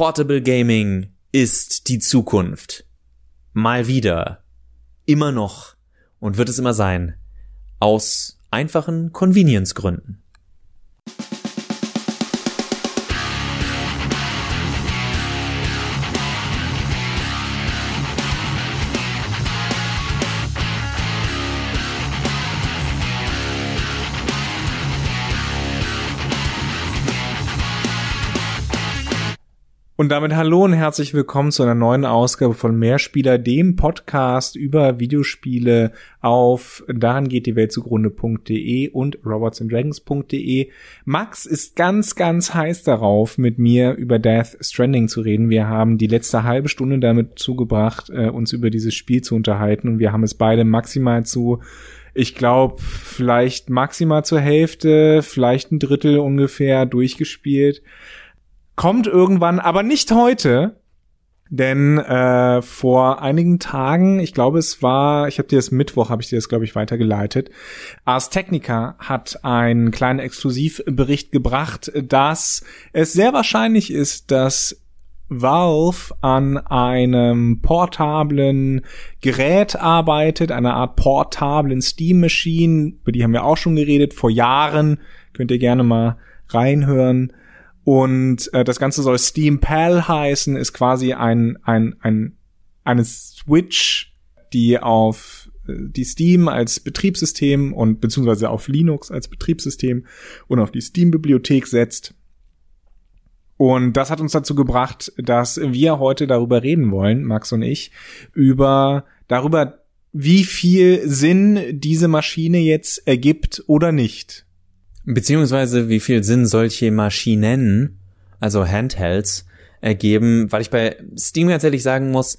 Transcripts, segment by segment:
Portable Gaming ist die Zukunft. Mal wieder. Immer noch. Und wird es immer sein. Aus einfachen Convenience-Gründen. Und damit hallo und herzlich willkommen zu einer neuen Ausgabe von Mehrspieler, dem Podcast über Videospiele auf daran geht die Welt zugrunde.de und robotsanddragons.de. Max ist ganz, ganz heiß darauf, mit mir über Death Stranding zu reden. Wir haben die letzte halbe Stunde damit zugebracht, äh, uns über dieses Spiel zu unterhalten und wir haben es beide maximal zu ich glaube, vielleicht maximal zur Hälfte, vielleicht ein Drittel ungefähr durchgespielt kommt irgendwann, aber nicht heute. Denn äh, vor einigen Tagen, ich glaube es war, ich habe dir das Mittwoch, habe ich dir das glaube ich weitergeleitet, Ars Technica hat einen kleinen Exklusivbericht gebracht, dass es sehr wahrscheinlich ist, dass Valve an einem portablen Gerät arbeitet, einer Art portablen Steam Machine, über die haben wir auch schon geredet vor Jahren, könnt ihr gerne mal reinhören. Und äh, das Ganze soll Steam Pal heißen, ist quasi ein, ein, ein, eine Switch, die auf äh, die Steam als Betriebssystem und beziehungsweise auf Linux als Betriebssystem und auf die Steam-Bibliothek setzt. Und das hat uns dazu gebracht, dass wir heute darüber reden wollen, Max und ich, über darüber, wie viel Sinn diese Maschine jetzt ergibt oder nicht. Beziehungsweise wie viel Sinn solche Maschinen, also Handhelds, ergeben, weil ich bei Steam ganz ehrlich sagen muss,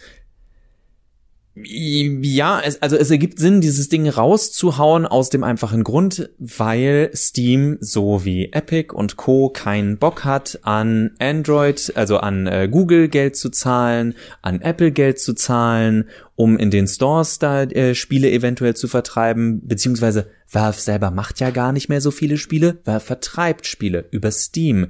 ja, es, also es ergibt Sinn, dieses Ding rauszuhauen aus dem einfachen Grund, weil Steam so wie Epic und Co. keinen Bock hat, an Android, also an äh, Google Geld zu zahlen, an Apple Geld zu zahlen, um in den Stores da äh, Spiele eventuell zu vertreiben, beziehungsweise Valve selber macht ja gar nicht mehr so viele Spiele, Valve vertreibt Spiele über Steam.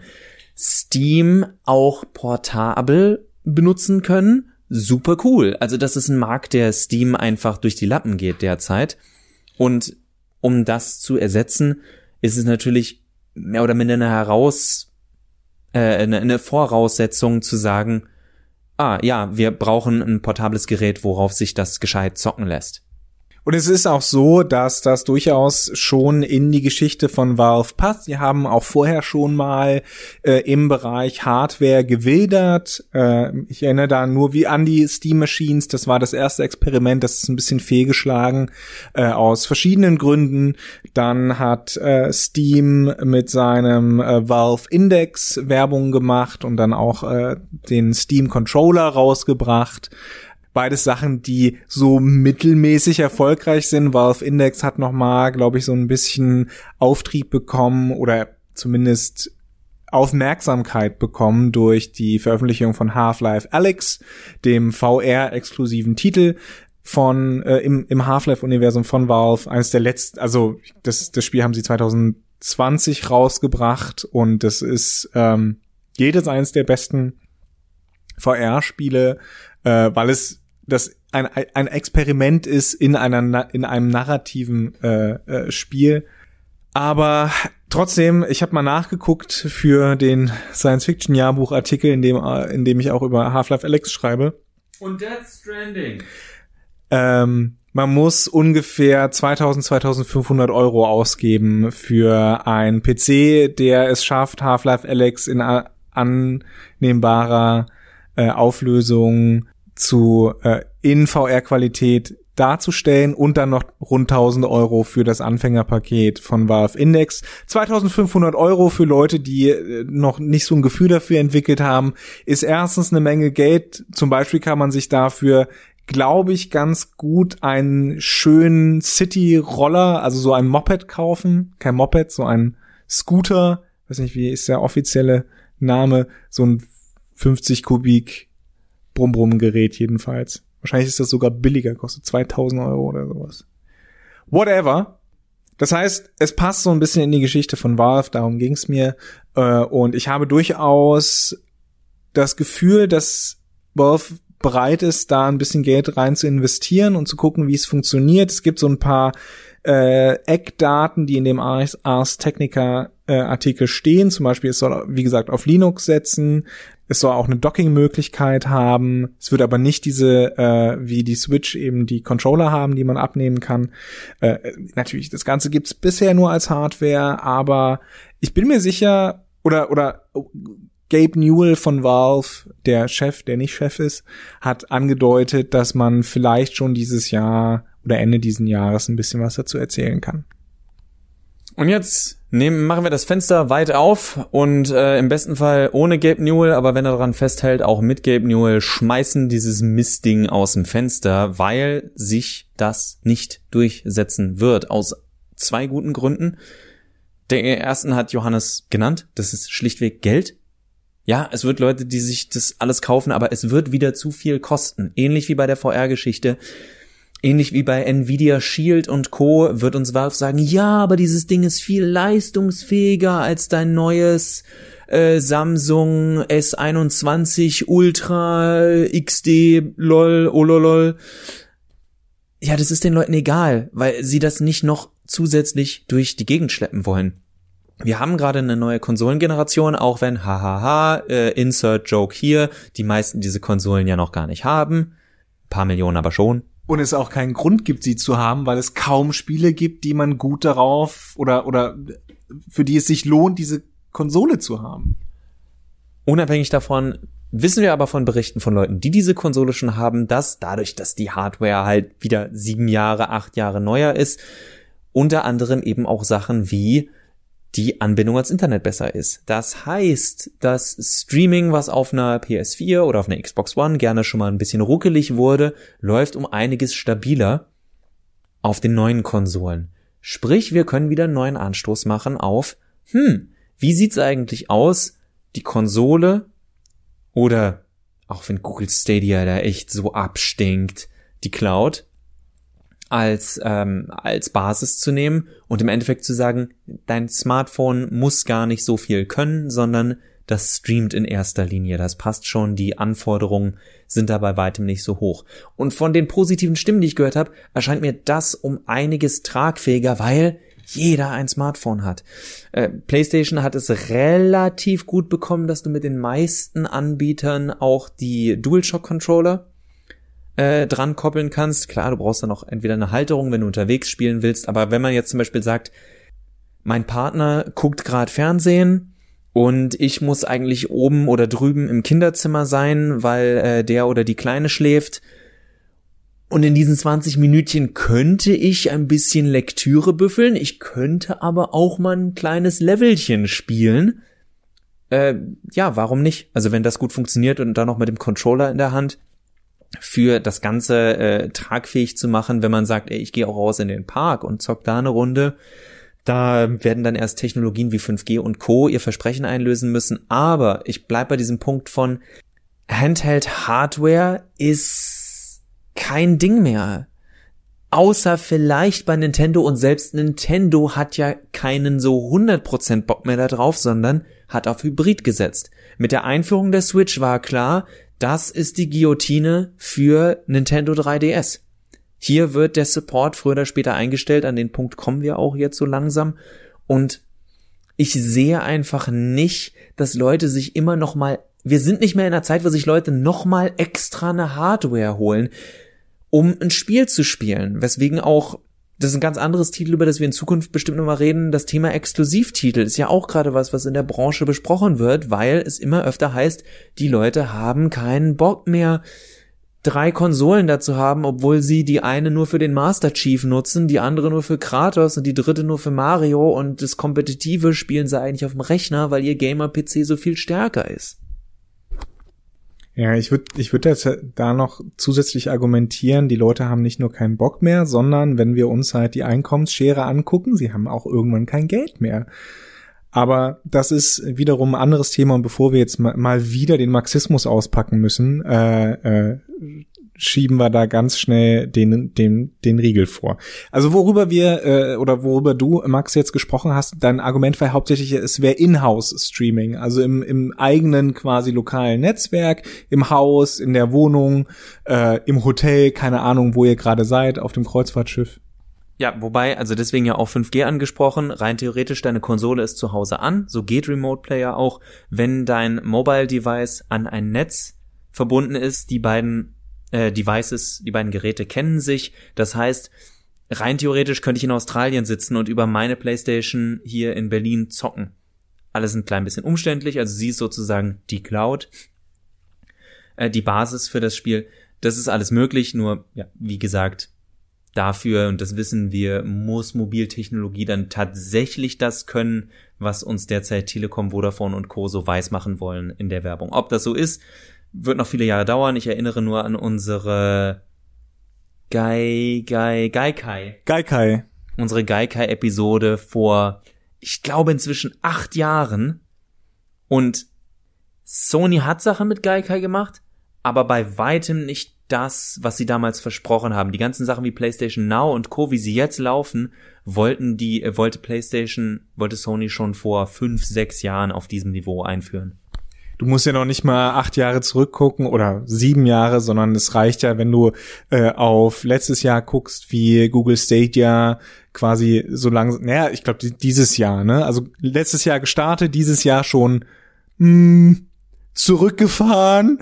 Steam auch portabel benutzen können super cool. Also das ist ein Markt, der Steam einfach durch die Lappen geht derzeit. Und um das zu ersetzen, ist es natürlich mehr oder minder eine heraus, äh, eine, eine Voraussetzung zu sagen, ah ja, wir brauchen ein portables Gerät, worauf sich das gescheit zocken lässt. Und es ist auch so, dass das durchaus schon in die Geschichte von Valve passt. Sie haben auch vorher schon mal äh, im Bereich Hardware gewildert. Äh, ich erinnere da nur wie an die Steam Machines. Das war das erste Experiment. Das ist ein bisschen fehlgeschlagen äh, aus verschiedenen Gründen. Dann hat äh, Steam mit seinem äh, Valve Index Werbung gemacht und dann auch äh, den Steam Controller rausgebracht beides Sachen, die so mittelmäßig erfolgreich sind. Valve Index hat noch mal, glaube ich, so ein bisschen Auftrieb bekommen oder zumindest Aufmerksamkeit bekommen durch die Veröffentlichung von Half-Life Alyx, dem VR-exklusiven Titel von äh, im, im Half-Life-Universum von Valve. Eines der letzten, also das, das Spiel haben sie 2020 rausgebracht und das ist ähm, jedes eines der besten VR-Spiele, äh, weil es das ein, ein Experiment ist in einer in einem narrativen äh, äh, Spiel. Aber trotzdem, ich habe mal nachgeguckt für den Science-Fiction-Jahrbuch-Artikel, in dem, äh, in dem ich auch über Half-Life Alex schreibe. Und Death Stranding. Ähm, man muss ungefähr 2000, 2500 Euro ausgeben für ein PC, der es schafft, Half-Life Alex in annehmbarer äh, Auflösung zu äh, in VR-Qualität darzustellen und dann noch rund 1000 Euro für das Anfängerpaket von Valve Index. 2500 Euro für Leute, die äh, noch nicht so ein Gefühl dafür entwickelt haben, ist erstens eine Menge Geld. Zum Beispiel kann man sich dafür glaube ich, ganz gut einen schönen City-Roller, also so ein Moped kaufen. Kein Moped, so ein Scooter. Weiß nicht, wie ist der offizielle Name? So ein 50 Kubik Brumm-Brumm-Gerät jedenfalls. Wahrscheinlich ist das sogar billiger, kostet 2000 Euro oder sowas. Whatever. Das heißt, es passt so ein bisschen in die Geschichte von Valve, darum ging's mir. Äh, und ich habe durchaus das Gefühl, dass Valve bereit ist, da ein bisschen Geld rein zu investieren und zu gucken, wie es funktioniert. Es gibt so ein paar äh, Eckdaten, die in dem Ars, Ars Technica äh, Artikel stehen. Zum Beispiel, es soll, wie gesagt, auf Linux setzen. Es soll auch eine Docking-Möglichkeit haben. Es wird aber nicht diese, äh, wie die Switch eben die Controller haben, die man abnehmen kann. Äh, natürlich, das Ganze gibt's bisher nur als Hardware, aber ich bin mir sicher, oder, oder Gabe Newell von Valve, der Chef, der nicht Chef ist, hat angedeutet, dass man vielleicht schon dieses Jahr oder Ende diesen Jahres ein bisschen was dazu erzählen kann. Und jetzt nehmen, machen wir das Fenster weit auf und äh, im besten Fall ohne Gabe Newell, aber wenn er daran festhält, auch mit Gabe Newell, schmeißen dieses Mistding aus dem Fenster, weil sich das nicht durchsetzen wird. Aus zwei guten Gründen. Der ersten hat Johannes genannt, das ist schlichtweg Geld. Ja, es wird Leute, die sich das alles kaufen, aber es wird wieder zu viel kosten. Ähnlich wie bei der VR-Geschichte. Ähnlich wie bei Nvidia Shield und Co. wird uns Valve sagen, ja, aber dieses Ding ist viel leistungsfähiger als dein neues äh, Samsung S21 Ultra XD lol ololol. Ja, das ist den Leuten egal, weil sie das nicht noch zusätzlich durch die Gegend schleppen wollen. Wir haben gerade eine neue Konsolengeneration, auch wenn, hahaha, äh, Insert Joke hier, die meisten diese Konsolen ja noch gar nicht haben. Ein paar Millionen aber schon und es auch keinen Grund gibt, sie zu haben, weil es kaum Spiele gibt, die man gut darauf oder oder für die es sich lohnt, diese Konsole zu haben. Unabhängig davon wissen wir aber von Berichten von Leuten, die diese Konsole schon haben, dass dadurch, dass die Hardware halt wieder sieben Jahre, acht Jahre neuer ist, unter anderem eben auch Sachen wie die Anbindung ans Internet besser ist. Das heißt, das Streaming, was auf einer PS4 oder auf einer Xbox One gerne schon mal ein bisschen ruckelig wurde, läuft um einiges stabiler auf den neuen Konsolen. Sprich, wir können wieder einen neuen Anstoß machen auf, hm, wie sieht's eigentlich aus, die Konsole oder auch wenn Google Stadia da echt so abstinkt, die Cloud, als, ähm, als Basis zu nehmen und im Endeffekt zu sagen, dein Smartphone muss gar nicht so viel können, sondern das streamt in erster Linie. Das passt schon. Die Anforderungen sind da bei weitem nicht so hoch. Und von den positiven Stimmen, die ich gehört habe, erscheint mir das um einiges tragfähiger, weil jeder ein Smartphone hat. Äh, PlayStation hat es relativ gut bekommen, dass du mit den meisten Anbietern auch die DualShock Controller äh, dran koppeln kannst. Klar, du brauchst dann noch entweder eine Halterung, wenn du unterwegs spielen willst, aber wenn man jetzt zum Beispiel sagt, mein Partner guckt gerade Fernsehen und ich muss eigentlich oben oder drüben im Kinderzimmer sein, weil äh, der oder die Kleine schläft. Und in diesen 20 Minütchen könnte ich ein bisschen Lektüre büffeln, ich könnte aber auch mal ein kleines Levelchen spielen. Äh, ja, warum nicht? Also wenn das gut funktioniert und dann noch mit dem Controller in der Hand, für das Ganze äh, tragfähig zu machen, wenn man sagt, ey, ich gehe auch raus in den Park und zock da eine Runde. Da werden dann erst Technologien wie 5G und Co. ihr Versprechen einlösen müssen. Aber ich bleib bei diesem Punkt von Handheld Hardware ist kein Ding mehr. Außer vielleicht bei Nintendo und selbst Nintendo hat ja keinen so 100% Bock mehr da drauf, sondern hat auf Hybrid gesetzt. Mit der Einführung der Switch war klar, das ist die Guillotine für Nintendo 3DS. Hier wird der Support früher oder später eingestellt, an den Punkt kommen wir auch jetzt so langsam. Und ich sehe einfach nicht, dass Leute sich immer noch mal wir sind nicht mehr in einer Zeit, wo sich Leute noch mal extra eine Hardware holen, um ein Spiel zu spielen, weswegen auch das ist ein ganz anderes Titel, über das wir in Zukunft bestimmt nochmal reden. Das Thema Exklusivtitel ist ja auch gerade was, was in der Branche besprochen wird, weil es immer öfter heißt, die Leute haben keinen Bock mehr, drei Konsolen dazu haben, obwohl sie die eine nur für den Master Chief nutzen, die andere nur für Kratos und die dritte nur für Mario und das kompetitive spielen sie eigentlich auf dem Rechner, weil ihr Gamer-PC so viel stärker ist. Ja, ich würde ich würd jetzt da noch zusätzlich argumentieren, die Leute haben nicht nur keinen Bock mehr, sondern wenn wir uns halt die Einkommensschere angucken, sie haben auch irgendwann kein Geld mehr. Aber das ist wiederum ein anderes Thema und bevor wir jetzt mal wieder den Marxismus auspacken müssen, äh, äh, schieben wir da ganz schnell den, den, den Riegel vor. Also worüber wir äh, oder worüber du, Max, jetzt gesprochen hast, dein Argument war hauptsächlich, es wäre Inhouse-Streaming, also im, im eigenen quasi lokalen Netzwerk, im Haus, in der Wohnung, äh, im Hotel, keine Ahnung, wo ihr gerade seid, auf dem Kreuzfahrtschiff. Ja, wobei, also deswegen ja auch 5G angesprochen, rein theoretisch deine Konsole ist zu Hause an, so geht Remote Player auch, wenn dein Mobile Device an ein Netz verbunden ist, die beiden äh, Devices, die beiden Geräte kennen sich. Das heißt, rein theoretisch könnte ich in Australien sitzen und über meine Playstation hier in Berlin zocken. Alles ein klein bisschen umständlich, also sie ist sozusagen die Cloud, äh, die Basis für das Spiel. Das ist alles möglich, nur, ja, wie gesagt, dafür, und das wissen wir, muss Mobiltechnologie dann tatsächlich das können, was uns derzeit Telekom, Vodafone und Co. so weiß machen wollen in der Werbung. Ob das so ist, wird noch viele Jahre dauern. Ich erinnere nur an unsere Gai, Gai, Gaikai. Gaikai. Unsere Gaikai-Episode vor, ich glaube, inzwischen acht Jahren. Und Sony hat Sachen mit Gaikai gemacht, aber bei weitem nicht das, was sie damals versprochen haben. Die ganzen Sachen wie PlayStation Now und Co., wie sie jetzt laufen, wollten die, äh, wollte PlayStation, wollte Sony schon vor fünf, sechs Jahren auf diesem Niveau einführen du musst ja noch nicht mal acht Jahre zurückgucken oder sieben Jahre, sondern es reicht ja, wenn du äh, auf letztes Jahr guckst, wie Google Stadia quasi so langsam, naja, ich glaube dieses Jahr, ne? Also letztes Jahr gestartet, dieses Jahr schon mh, hm, zurückgefahren.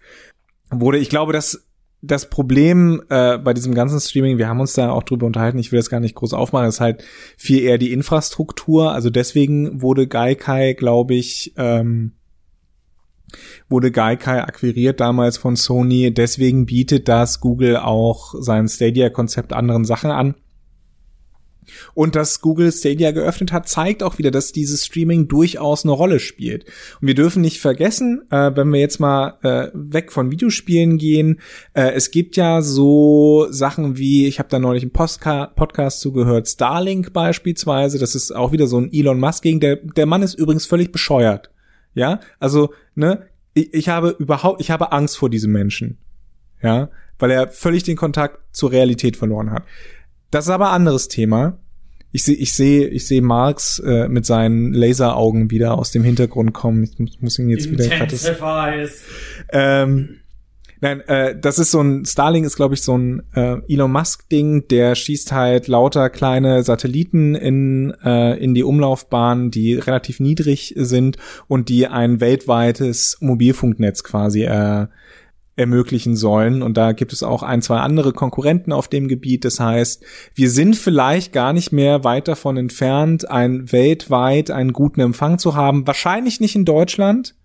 Wurde, ich glaube, dass das Problem äh, bei diesem ganzen Streaming, wir haben uns da auch drüber unterhalten, ich will das gar nicht groß aufmachen, ist halt viel eher die Infrastruktur. Also deswegen wurde Gaikai, glaube ich, ähm, wurde Gaikai akquiriert damals von Sony. Deswegen bietet das Google auch sein Stadia-Konzept anderen Sachen an. Und dass Google Stadia geöffnet hat, zeigt auch wieder, dass dieses Streaming durchaus eine Rolle spielt. Und wir dürfen nicht vergessen, äh, wenn wir jetzt mal äh, weg von Videospielen gehen, äh, es gibt ja so Sachen wie, ich habe da neulich einen Postka Podcast zugehört, Starlink beispielsweise, das ist auch wieder so ein Elon Musk gegen, der, der Mann ist übrigens völlig bescheuert. Ja, also, ne, ich, ich habe überhaupt, ich habe Angst vor diesem Menschen. Ja, weil er völlig den Kontakt zur Realität verloren hat. Das ist aber ein anderes Thema. Ich sehe, ich sehe, ich sehe Marx äh, mit seinen Laseraugen wieder aus dem Hintergrund kommen. Ich muss, ihn jetzt wieder. Ähm, Nein, äh, das ist so ein, Starlink ist, glaube ich, so ein äh, Elon Musk-Ding, der schießt halt lauter kleine Satelliten in, äh, in die Umlaufbahn, die relativ niedrig sind und die ein weltweites Mobilfunknetz quasi äh, ermöglichen sollen. Und da gibt es auch ein, zwei andere Konkurrenten auf dem Gebiet. Das heißt, wir sind vielleicht gar nicht mehr weit davon entfernt, ein weltweit einen guten Empfang zu haben. Wahrscheinlich nicht in Deutschland,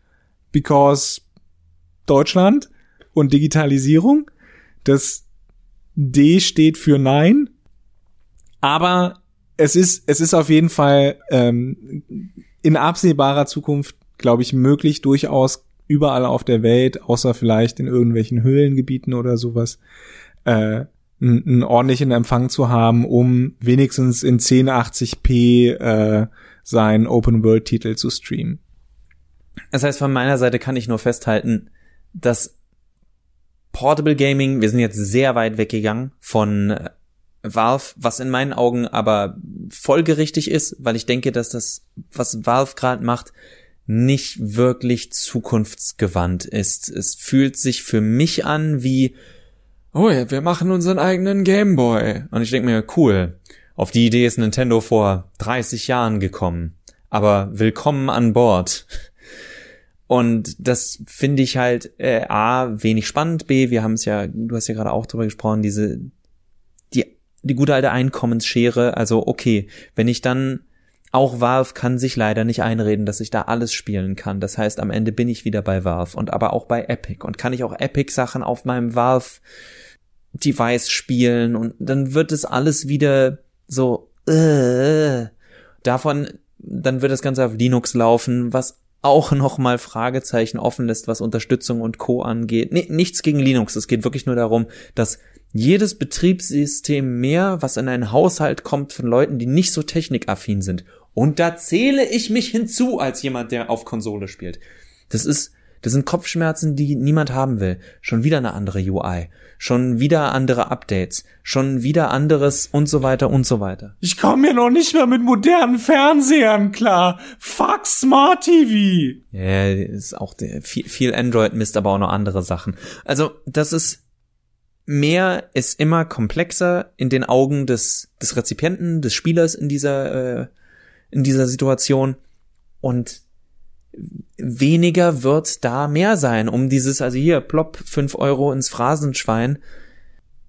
because Deutschland und Digitalisierung. Das D steht für Nein. Aber es ist, es ist auf jeden Fall ähm, in absehbarer Zukunft, glaube ich, möglich, durchaus überall auf der Welt, außer vielleicht in irgendwelchen Höhlengebieten oder sowas, äh, einen, einen ordentlichen Empfang zu haben, um wenigstens in 1080p äh, sein Open-World-Titel zu streamen. Das heißt, von meiner Seite kann ich nur festhalten, dass Portable Gaming, wir sind jetzt sehr weit weggegangen von äh, Valve, was in meinen Augen aber folgerichtig ist, weil ich denke, dass das, was Valve gerade macht, nicht wirklich zukunftsgewandt ist. Es fühlt sich für mich an wie, oh ja, wir machen unseren eigenen Gameboy. Und ich denke mir, cool, auf die Idee ist Nintendo vor 30 Jahren gekommen. Aber willkommen an Bord. Und das finde ich halt äh, A, wenig spannend, B, wir haben es ja, du hast ja gerade auch drüber gesprochen, diese, die, die gute alte Einkommensschere, also okay, wenn ich dann, auch Valve kann sich leider nicht einreden, dass ich da alles spielen kann. Das heißt, am Ende bin ich wieder bei Valve und aber auch bei Epic und kann ich auch Epic Sachen auf meinem Valve Device spielen und dann wird es alles wieder so, äh, davon, dann wird das Ganze auf Linux laufen, was auch nochmal Fragezeichen offen lässt, was Unterstützung und Co. angeht. Nee, nichts gegen Linux. Es geht wirklich nur darum, dass jedes Betriebssystem mehr, was in einen Haushalt kommt von Leuten, die nicht so technikaffin sind. Und da zähle ich mich hinzu als jemand, der auf Konsole spielt. Das ist, Das sind Kopfschmerzen, die niemand haben will. Schon wieder eine andere UI. Schon wieder andere Updates. Schon wieder anderes und so weiter und so weiter. Ich komme mir noch nicht mehr mit modernen Fernsehern klar. Fuck Smart TV. Ja, ist auch viel, viel Android-Mist, aber auch noch andere Sachen. Also, das ist mehr ist immer komplexer in den Augen des, des Rezipienten, des Spielers in dieser, äh, in dieser Situation. Und weniger wird da mehr sein, um dieses, also hier, plopp, fünf Euro ins Phrasenschwein.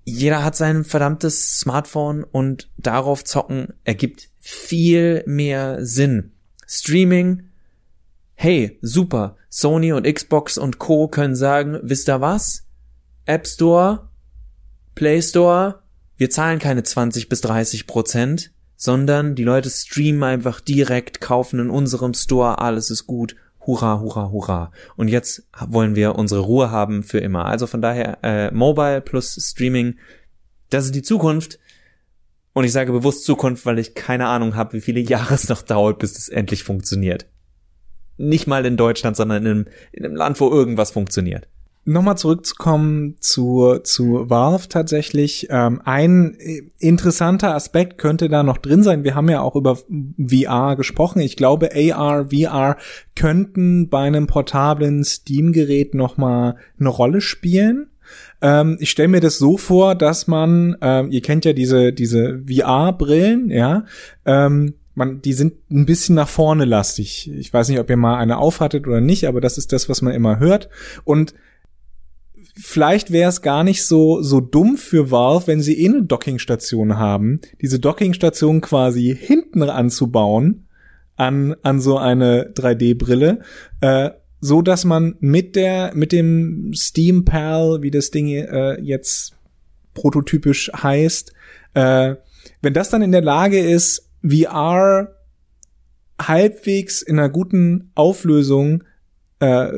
Jeder hat sein verdammtes Smartphone und darauf zocken ergibt viel mehr Sinn. Streaming, hey, super, Sony und Xbox und Co. können sagen, wisst ihr was? App Store, Play Store, wir zahlen keine 20 bis 30 Prozent, sondern die Leute streamen einfach direkt, kaufen in unserem Store, alles ist gut, hurra, hurra, hurra. Und jetzt wollen wir unsere Ruhe haben für immer. Also von daher, äh, Mobile plus Streaming, das ist die Zukunft. Und ich sage bewusst Zukunft, weil ich keine Ahnung habe, wie viele Jahre es noch dauert, bis es endlich funktioniert. Nicht mal in Deutschland, sondern in einem, in einem Land, wo irgendwas funktioniert nochmal zurückzukommen zu, zu Valve tatsächlich. Ähm, ein interessanter Aspekt könnte da noch drin sein. Wir haben ja auch über VR gesprochen. Ich glaube, AR, VR könnten bei einem portablen Steam-Gerät nochmal eine Rolle spielen. Ähm, ich stelle mir das so vor, dass man, ähm, ihr kennt ja diese, diese VR-Brillen, ja, ähm, man, die sind ein bisschen nach vorne lastig. Ich weiß nicht, ob ihr mal eine aufhattet oder nicht, aber das ist das, was man immer hört. Und vielleicht wäre es gar nicht so so dumm für Valve, wenn sie eh eine Dockingstation haben, diese Dockingstation quasi hinten anzubauen an an so eine 3D-Brille, äh, so dass man mit der mit dem Steam Pal, wie das Ding äh, jetzt prototypisch heißt, äh, wenn das dann in der Lage ist, VR halbwegs in einer guten Auflösung äh,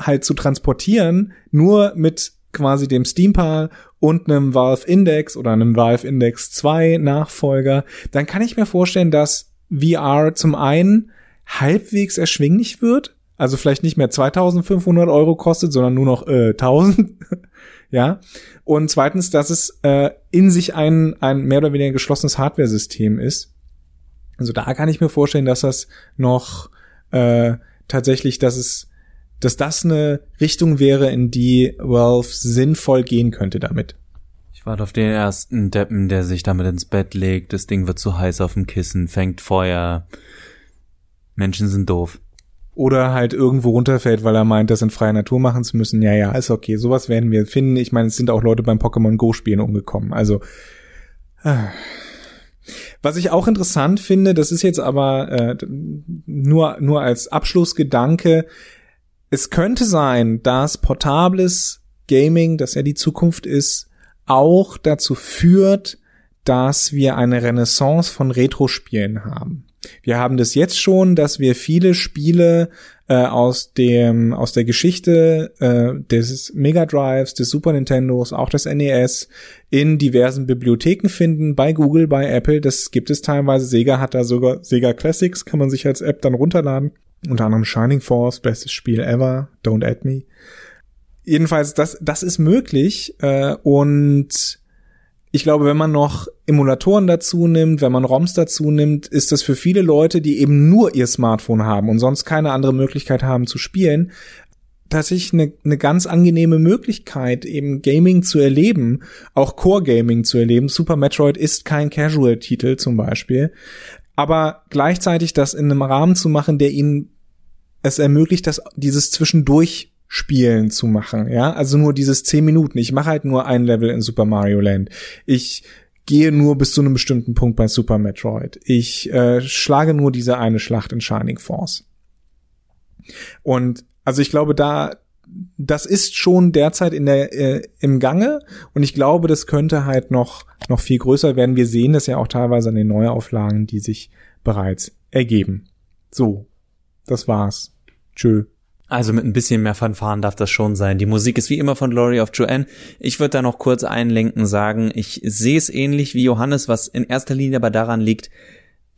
halt zu transportieren, nur mit quasi dem Steampal und einem Valve Index oder einem Valve Index 2 Nachfolger, dann kann ich mir vorstellen, dass VR zum einen halbwegs erschwinglich wird, also vielleicht nicht mehr 2500 Euro kostet, sondern nur noch äh, 1000. ja. Und zweitens, dass es äh, in sich ein, ein mehr oder weniger geschlossenes Hardware-System ist. Also da kann ich mir vorstellen, dass das noch äh, tatsächlich, dass es dass das eine Richtung wäre, in die Valve sinnvoll gehen könnte damit. Ich warte auf den ersten Deppen, der sich damit ins Bett legt, das Ding wird zu heiß auf dem Kissen, fängt Feuer. Menschen sind doof. Oder halt irgendwo runterfällt, weil er meint, das in freier Natur machen zu müssen. Ja, ja, ist okay. Sowas werden wir finden. Ich meine, es sind auch Leute beim Pokémon Go Spielen umgekommen. Also, äh. Was ich auch interessant finde, das ist jetzt aber äh, nur nur als Abschlussgedanke, es könnte sein, dass portables Gaming, das ja die Zukunft ist, auch dazu führt, dass wir eine Renaissance von Retro-Spielen haben. Wir haben das jetzt schon, dass wir viele Spiele äh, aus dem aus der Geschichte äh, des Mega Drives, des Super Nintendos, auch des NES in diversen Bibliotheken finden, bei Google, bei Apple. Das gibt es teilweise. Sega hat da sogar Sega Classics, kann man sich als App dann runterladen. Unter anderem Shining Force, bestes Spiel ever, Don't Add Me. Jedenfalls, das, das ist möglich äh, und ich glaube, wenn man noch Emulatoren dazu nimmt, wenn man ROMs dazu nimmt, ist das für viele Leute, die eben nur ihr Smartphone haben und sonst keine andere Möglichkeit haben zu spielen, tatsächlich eine, eine ganz angenehme Möglichkeit, eben Gaming zu erleben, auch Core Gaming zu erleben. Super Metroid ist kein Casual-Titel zum Beispiel aber gleichzeitig das in einem Rahmen zu machen, der ihnen es ermöglicht, das, dieses zwischendurch Spielen zu machen, ja, also nur dieses zehn Minuten. Ich mache halt nur ein Level in Super Mario Land. Ich gehe nur bis zu einem bestimmten Punkt bei Super Metroid. Ich äh, schlage nur diese eine Schlacht in Shining Force. Und also ich glaube, da das ist schon derzeit in der äh, im Gange und ich glaube, das könnte halt noch noch viel größer werden. Wir sehen das ja auch teilweise an den Neuauflagen, die sich bereits ergeben. So, das war's. Tschö. Also mit ein bisschen mehr Fanfaren darf das schon sein. Die Musik ist wie immer von Glory of Joanne. Ich würde da noch kurz einlenken sagen, ich sehe es ähnlich wie Johannes, was in erster Linie aber daran liegt,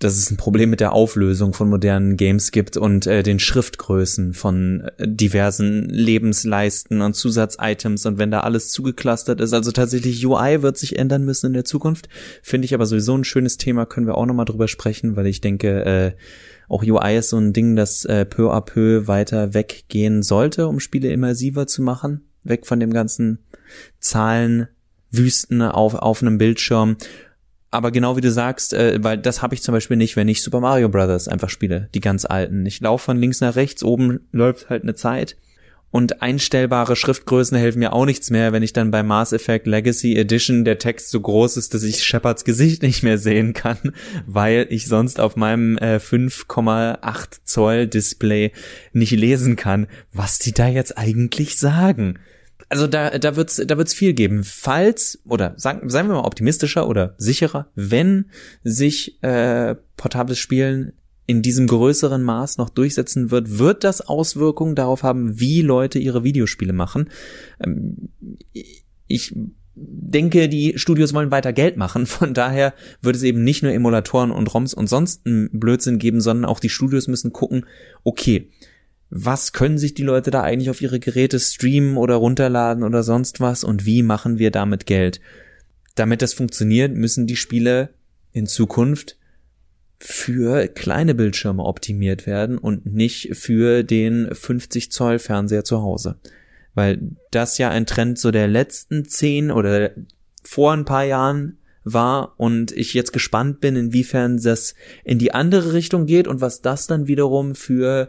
dass es ein Problem mit der Auflösung von modernen Games gibt und äh, den Schriftgrößen von äh, diversen Lebensleisten und Zusatzitems und wenn da alles zugeclustert ist. Also tatsächlich UI wird sich ändern müssen in der Zukunft. Finde ich aber sowieso ein schönes Thema, können wir auch nochmal drüber sprechen, weil ich denke, äh, auch UI ist so ein Ding, das äh, peu à peu weiter weggehen sollte, um Spiele immersiver zu machen. Weg von dem ganzen Zahlenwüsten auf, auf einem Bildschirm aber genau wie du sagst, äh, weil das habe ich zum Beispiel nicht, wenn ich Super Mario Brothers einfach spiele, die ganz alten. Ich laufe von links nach rechts, oben läuft halt eine Zeit. Und einstellbare Schriftgrößen helfen mir auch nichts mehr, wenn ich dann bei Mass Effect Legacy Edition der Text so groß ist, dass ich Shepards Gesicht nicht mehr sehen kann, weil ich sonst auf meinem äh, 5,8 Zoll Display nicht lesen kann, was die da jetzt eigentlich sagen also da, da wird's, da wird's viel geben. Falls, oder sagen, seien wir mal optimistischer oder sicherer, wenn sich äh, portables Spielen in diesem größeren Maß noch durchsetzen wird, wird das Auswirkungen darauf haben, wie Leute ihre Videospiele machen. Ähm, ich denke, die Studios wollen weiter Geld machen. Von daher wird es eben nicht nur Emulatoren und ROMs und sonst einen Blödsinn geben, sondern auch die Studios müssen gucken, okay, was können sich die Leute da eigentlich auf ihre Geräte streamen oder runterladen oder sonst was und wie machen wir damit Geld? Damit das funktioniert, müssen die Spiele in Zukunft für kleine Bildschirme optimiert werden und nicht für den 50 Zoll Fernseher zu Hause. Weil das ja ein Trend so der letzten zehn oder vor ein paar Jahren war und ich jetzt gespannt bin, inwiefern das in die andere Richtung geht und was das dann wiederum für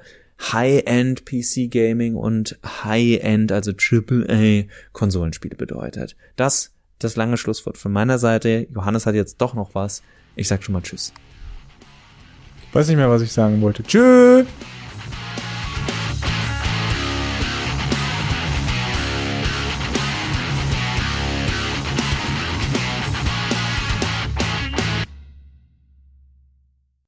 High-End PC Gaming und High-End, also AAA Konsolenspiele bedeutet. Das das lange Schlusswort von meiner Seite. Johannes hat jetzt doch noch was. Ich sag schon mal Tschüss. Weiß nicht mehr, was ich sagen wollte. Tschüss.